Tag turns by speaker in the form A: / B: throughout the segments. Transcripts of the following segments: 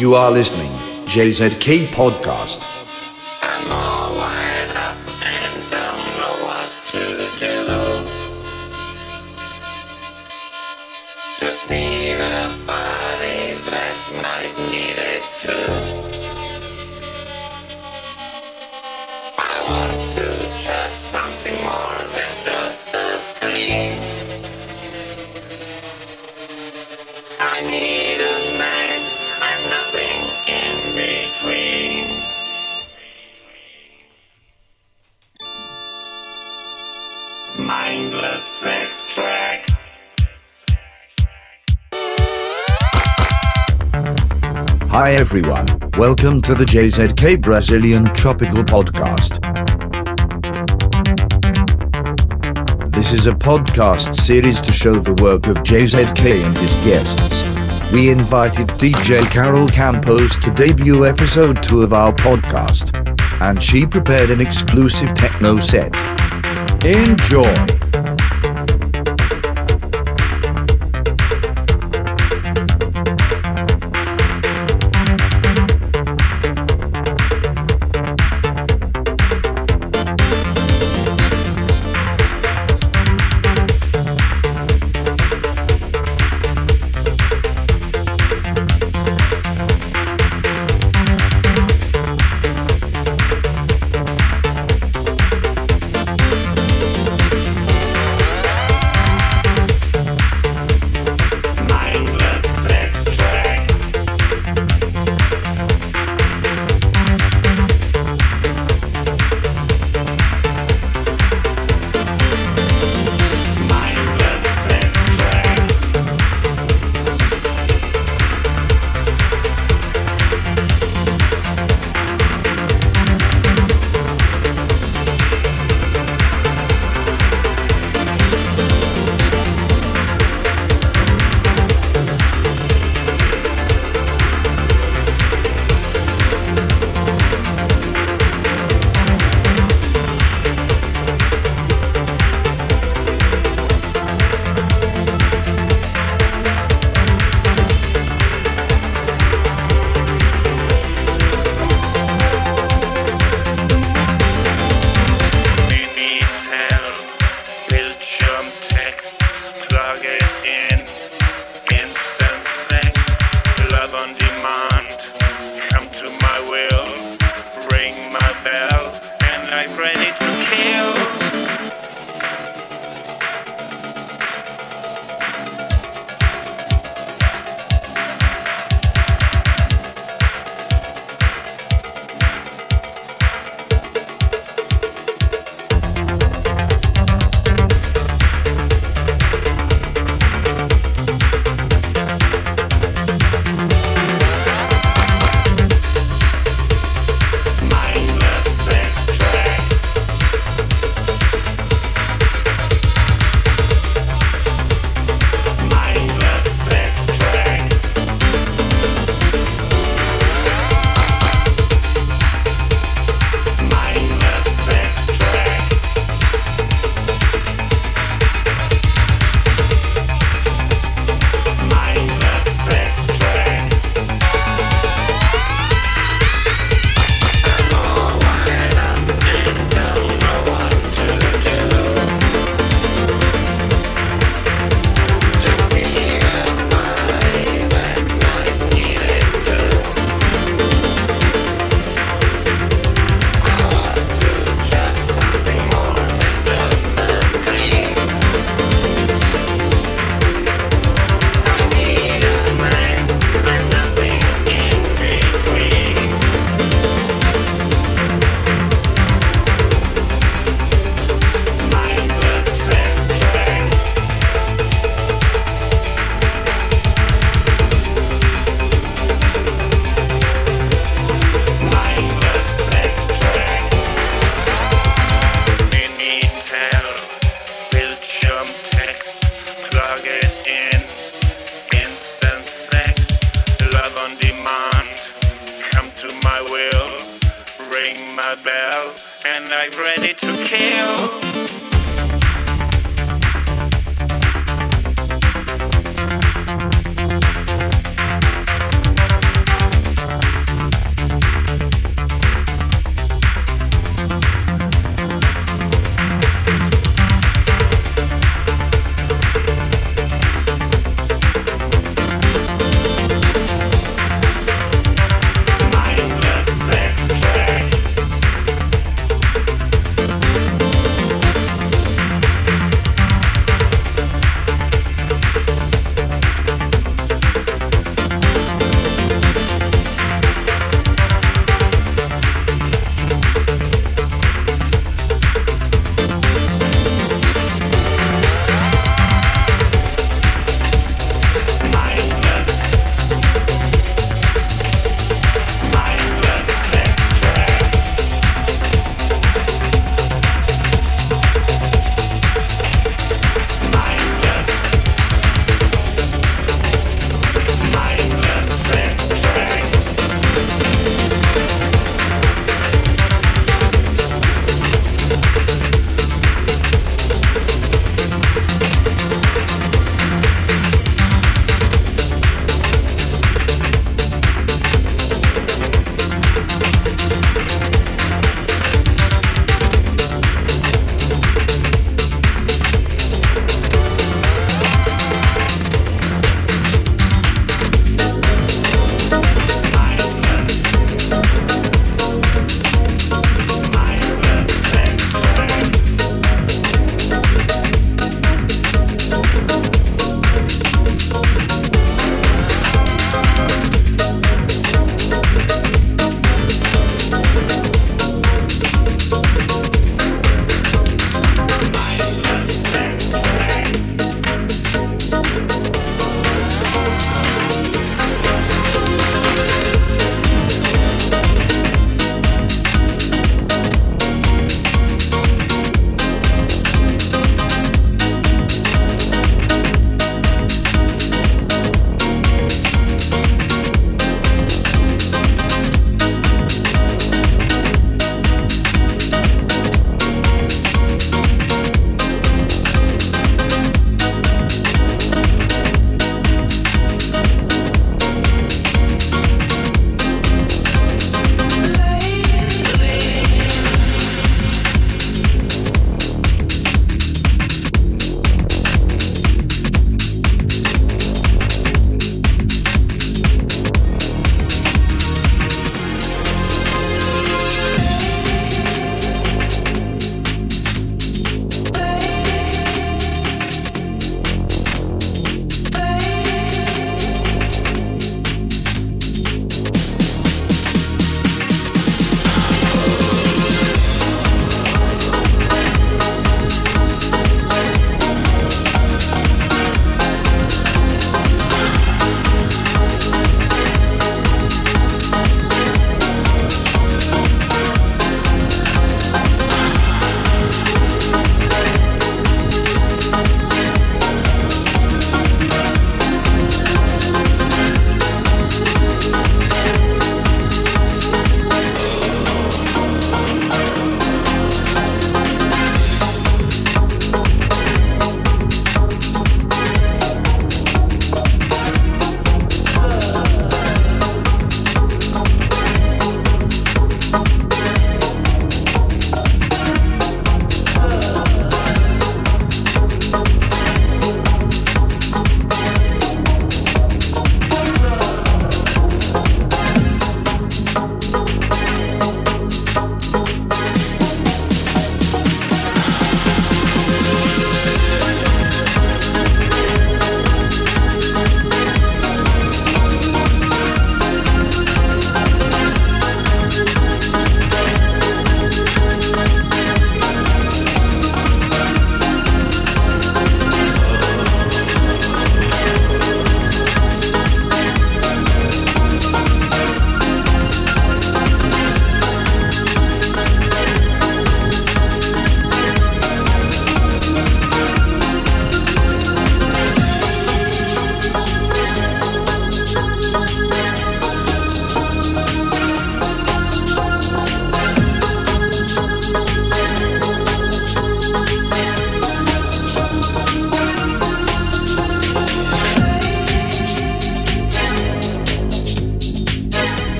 A: You are listening JZK Podcast. Hi everyone, welcome to the JZK Brazilian Tropical Podcast. This is a podcast series to show the work of JZK and his guests. We invited DJ Carol Campos to debut episode 2 of our podcast, and she prepared an exclusive techno set. Enjoy!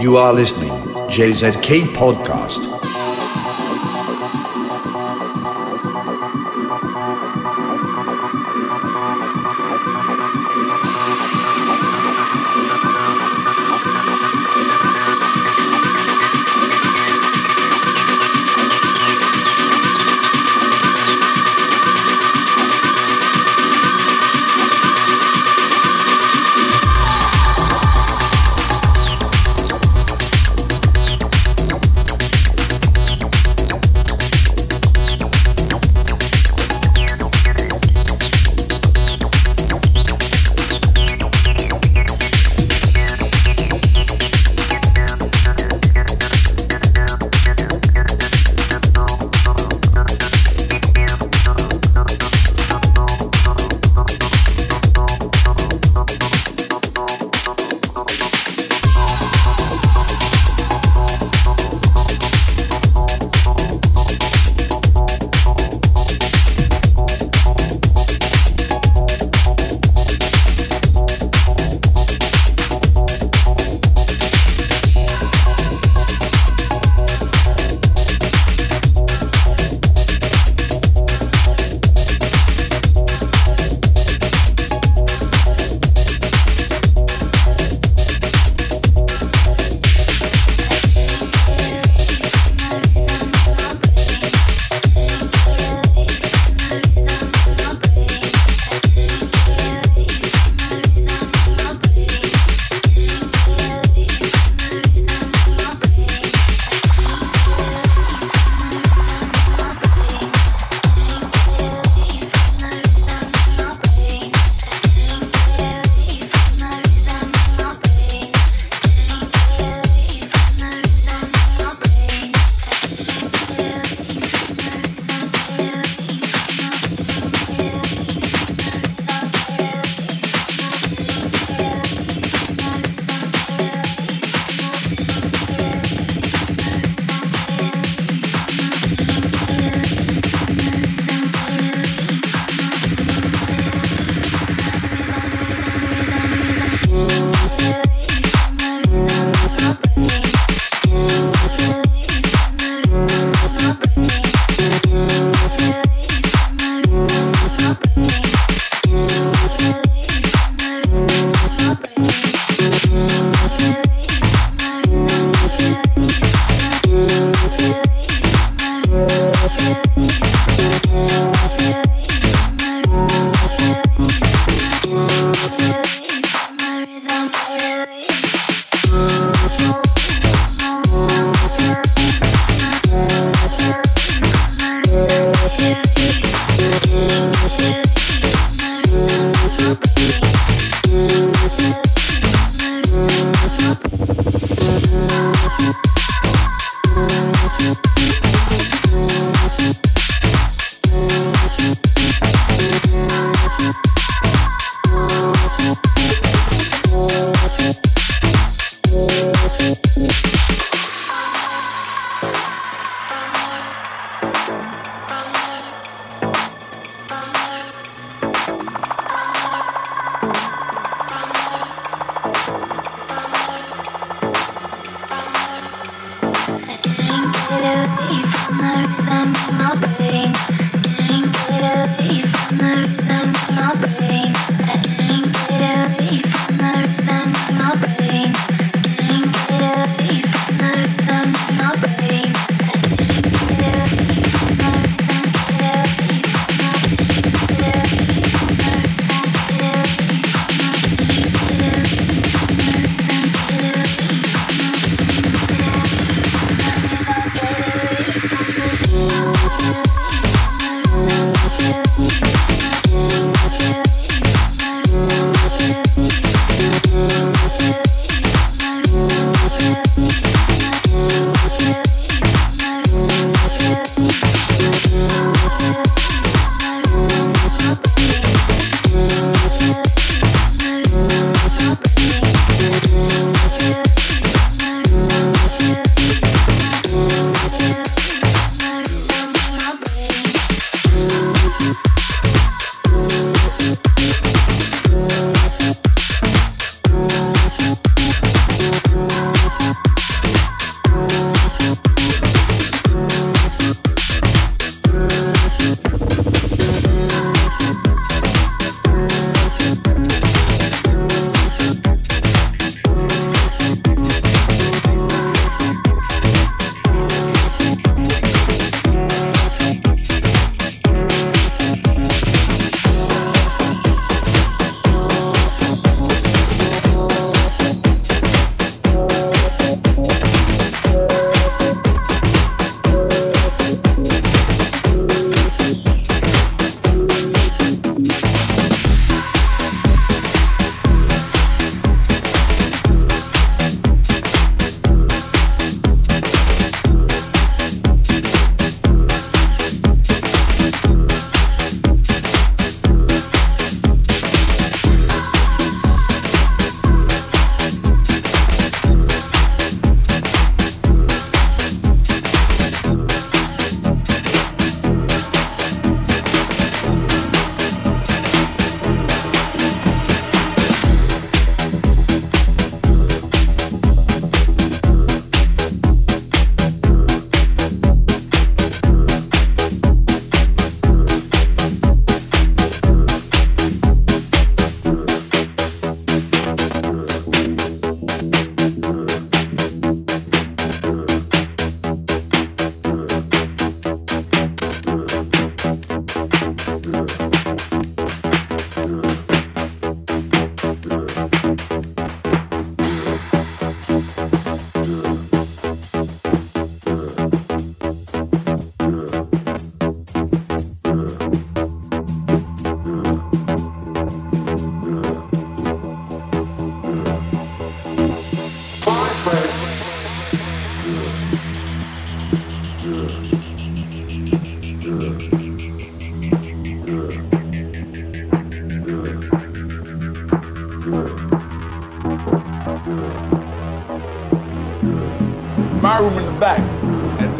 B: You are listening JZK Podcast.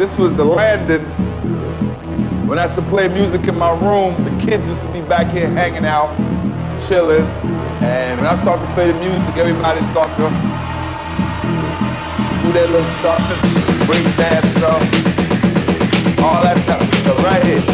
C: This was the landing. When I used to play music in my room, the kids used to be back here hanging out, chilling. And when I start to play the music, everybody start to do that little stuff, bring dance stuff, all that stuff right here.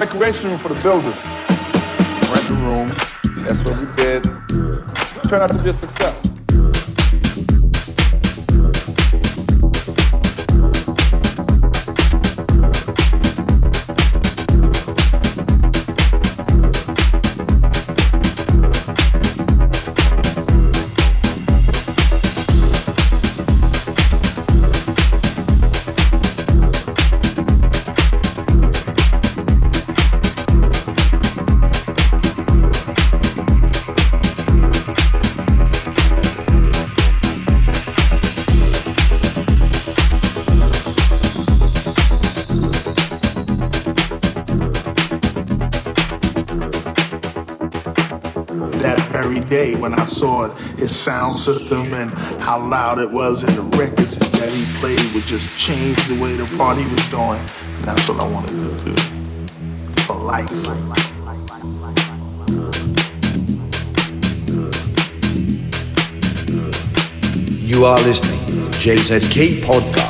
C: Recreation room for the builders. Rent the room. That's what we did. Turned out to be a success.
D: Saw it, his sound system and how loud it was and the records that he played would just change the way the party was going. And that's what I wanted to do for life.
A: You are listening to JZK Podcast.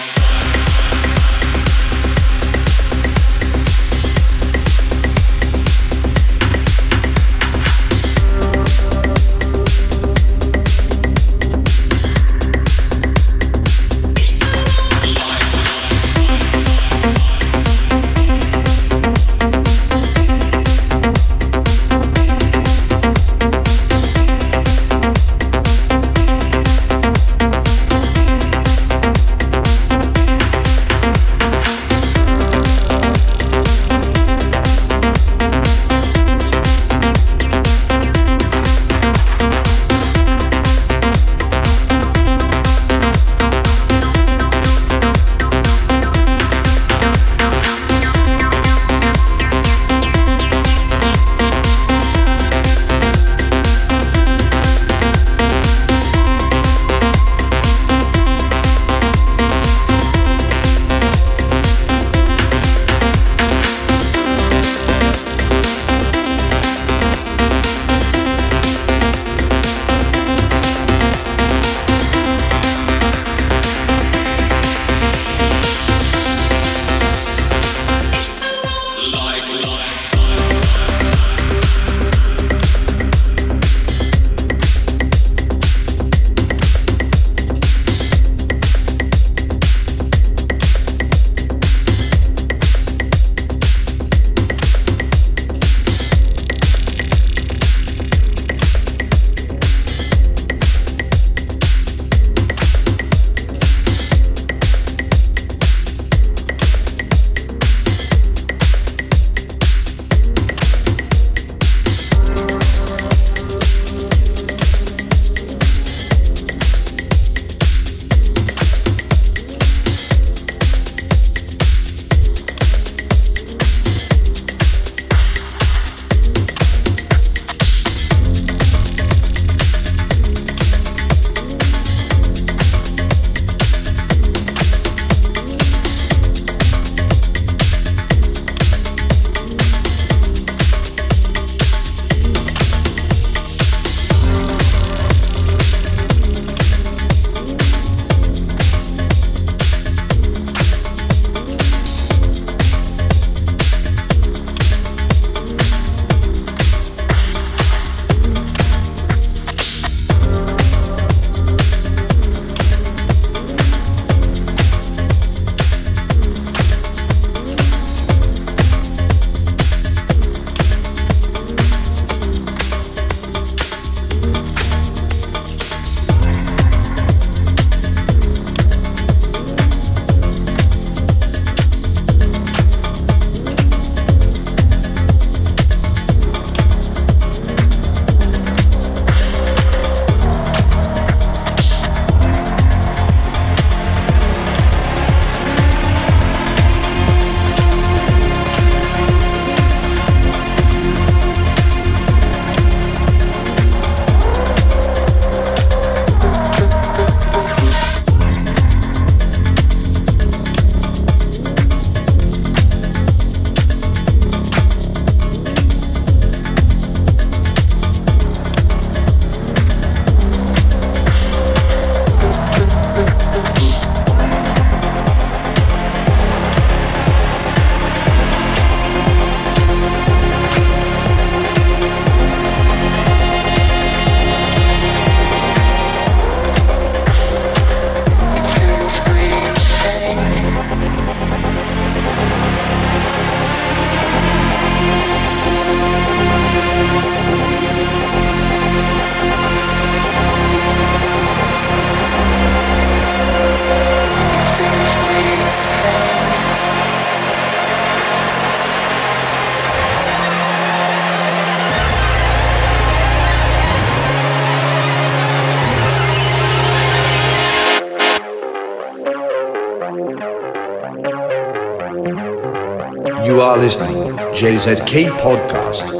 B: Are listening JZK Podcast.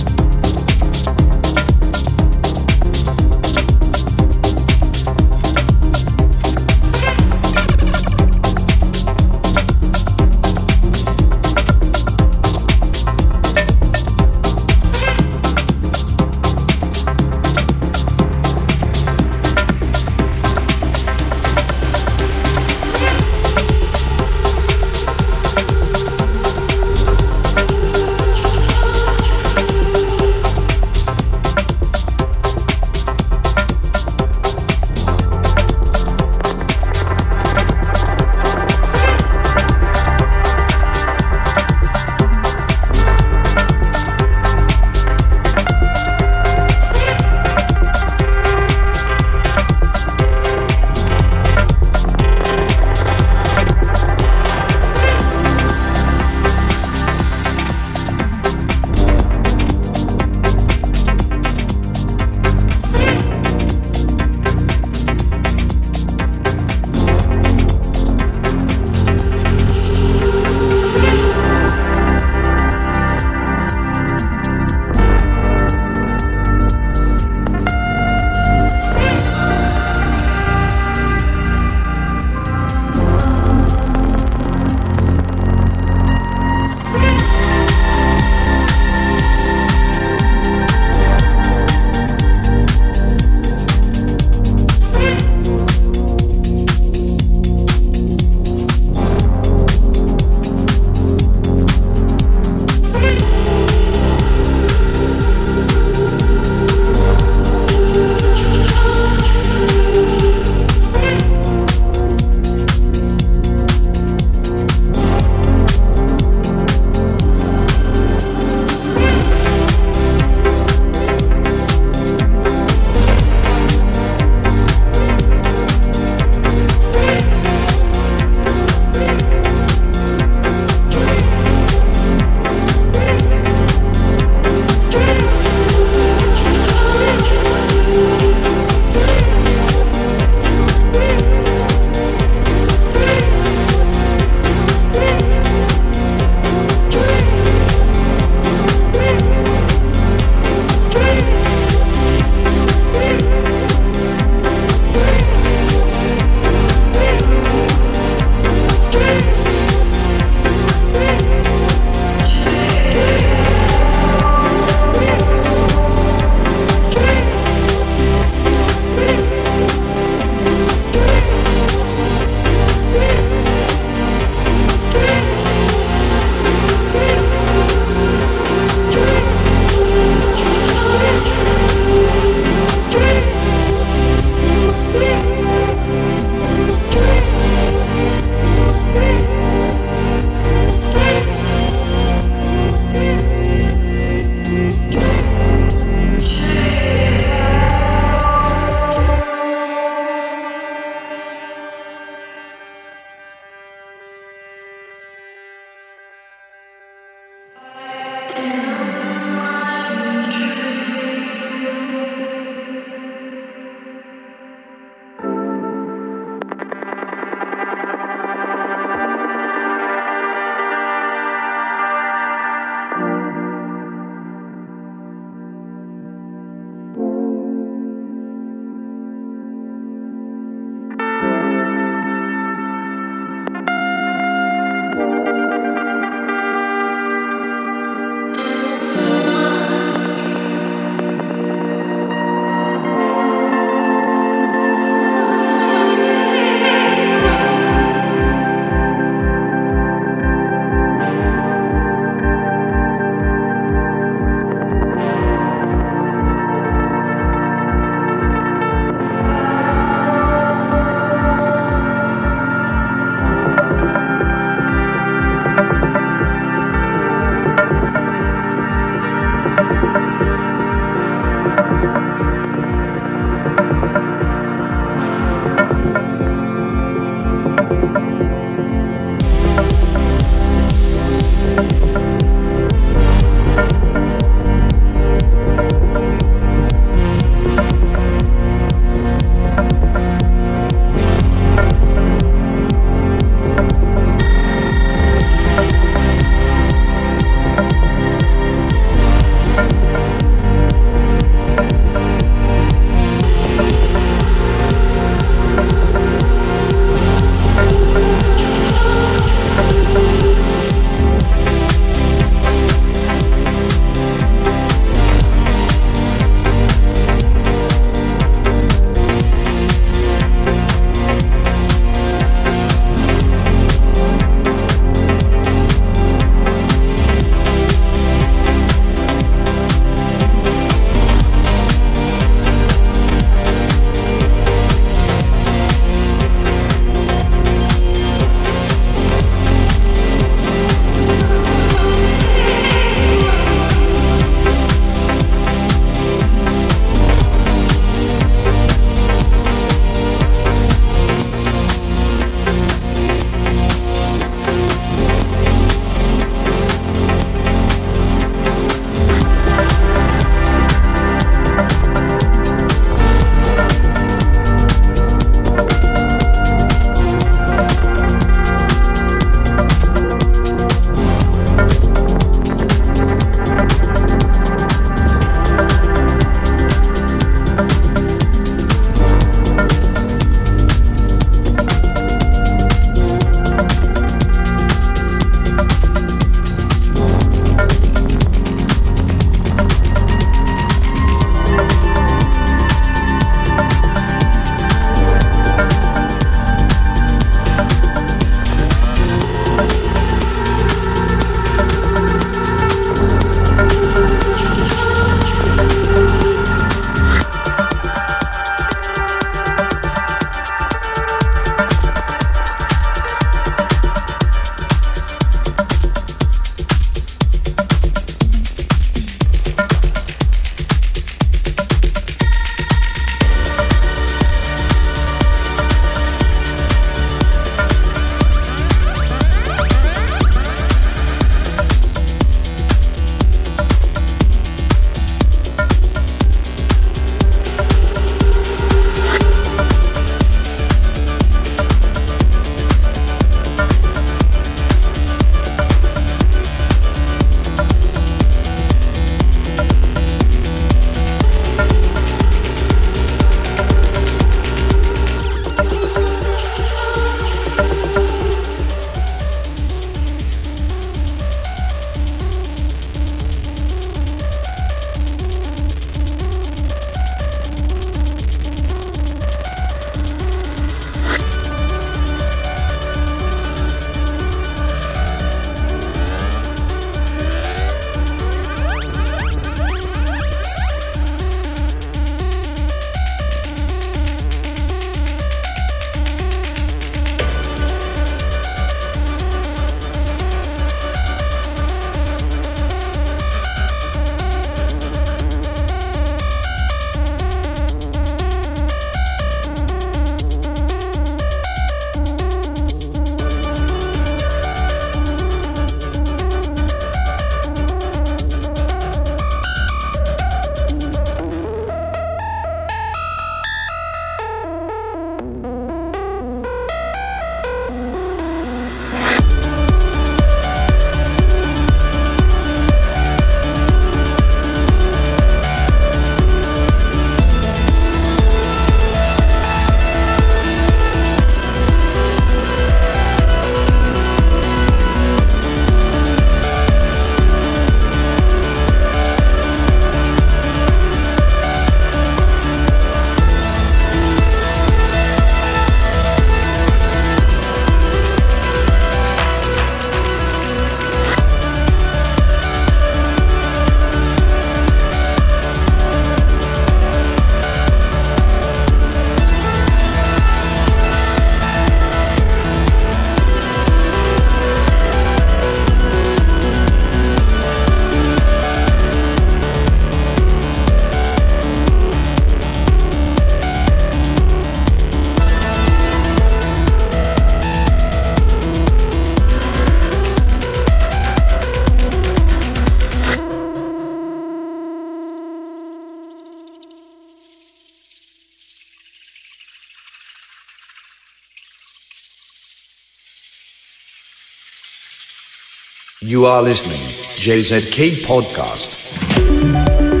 B: You are listening JZK Podcast.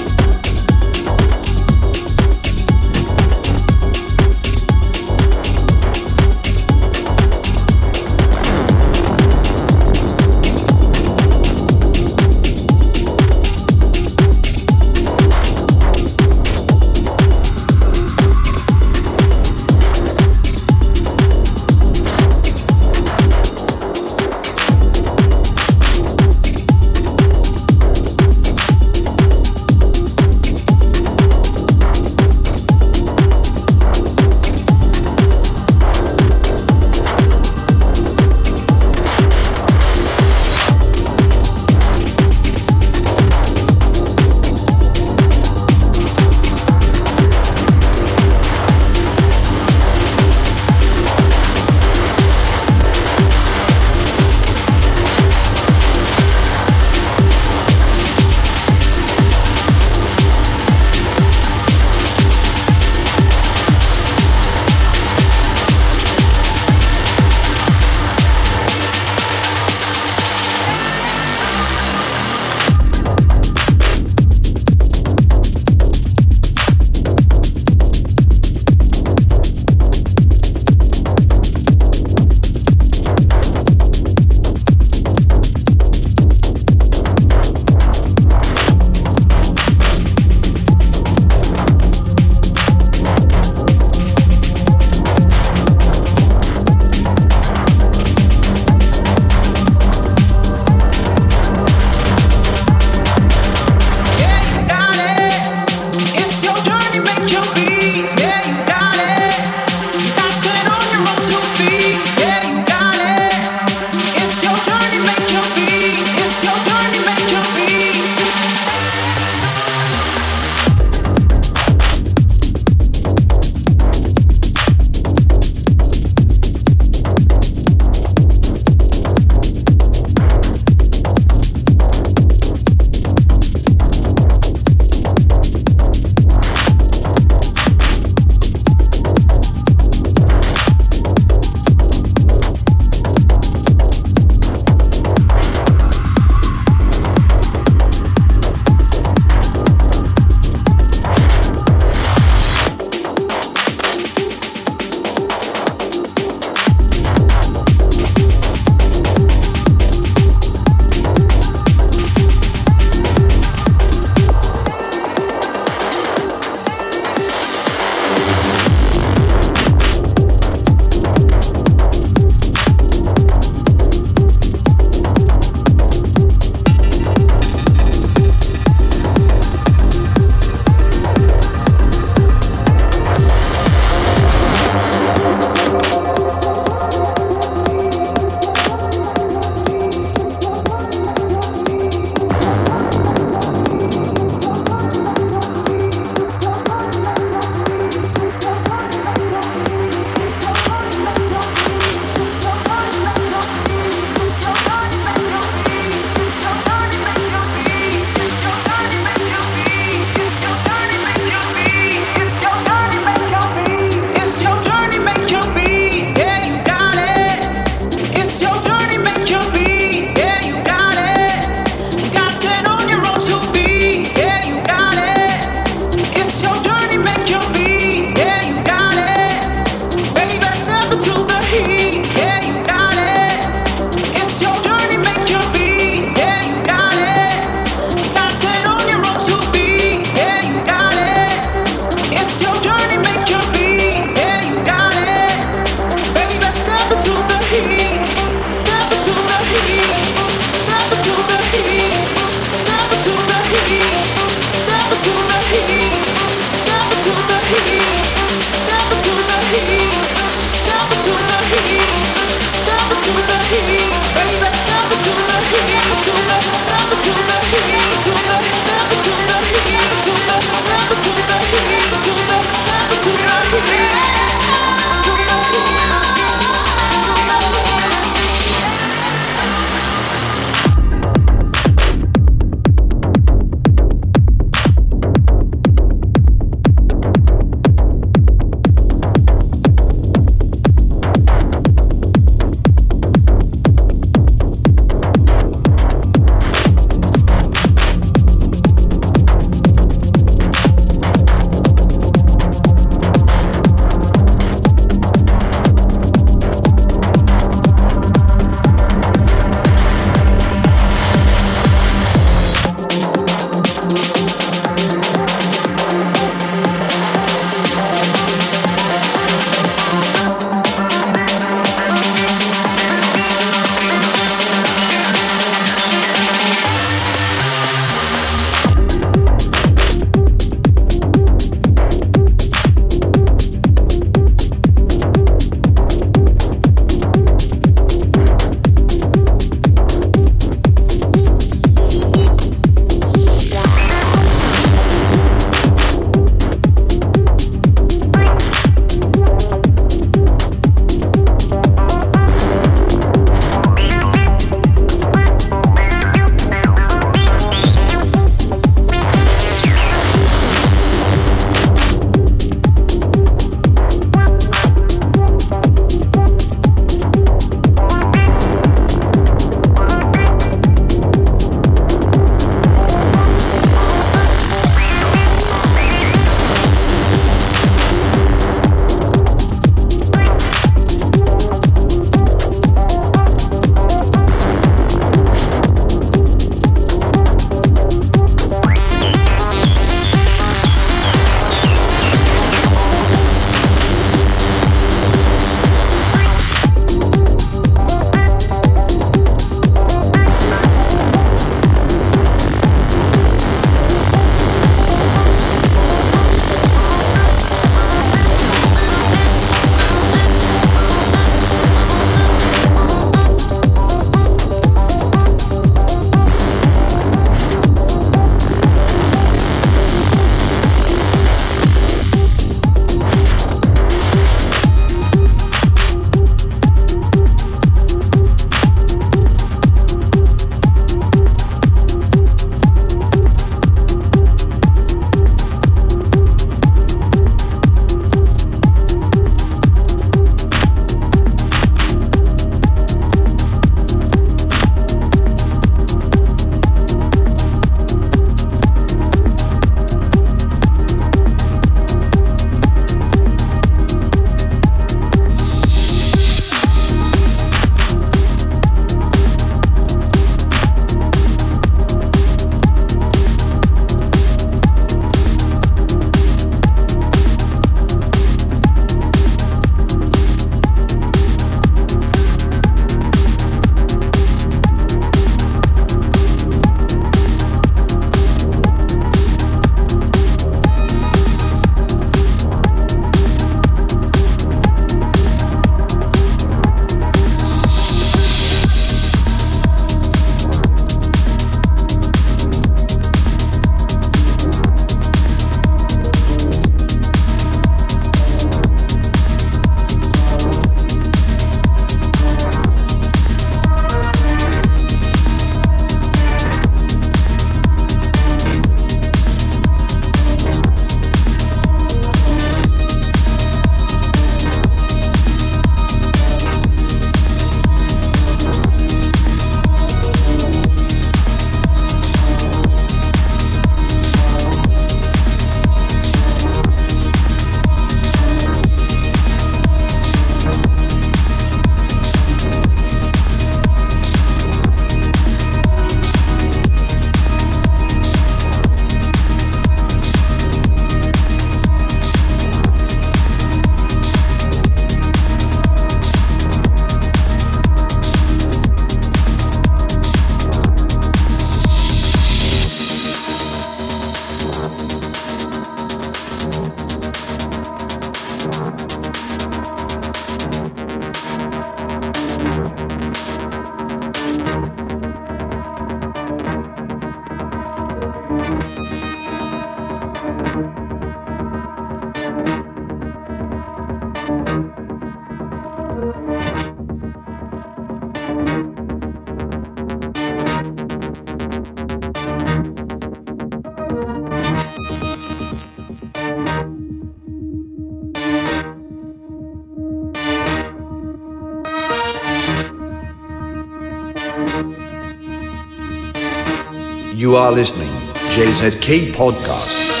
B: Listening, JZK Podcast.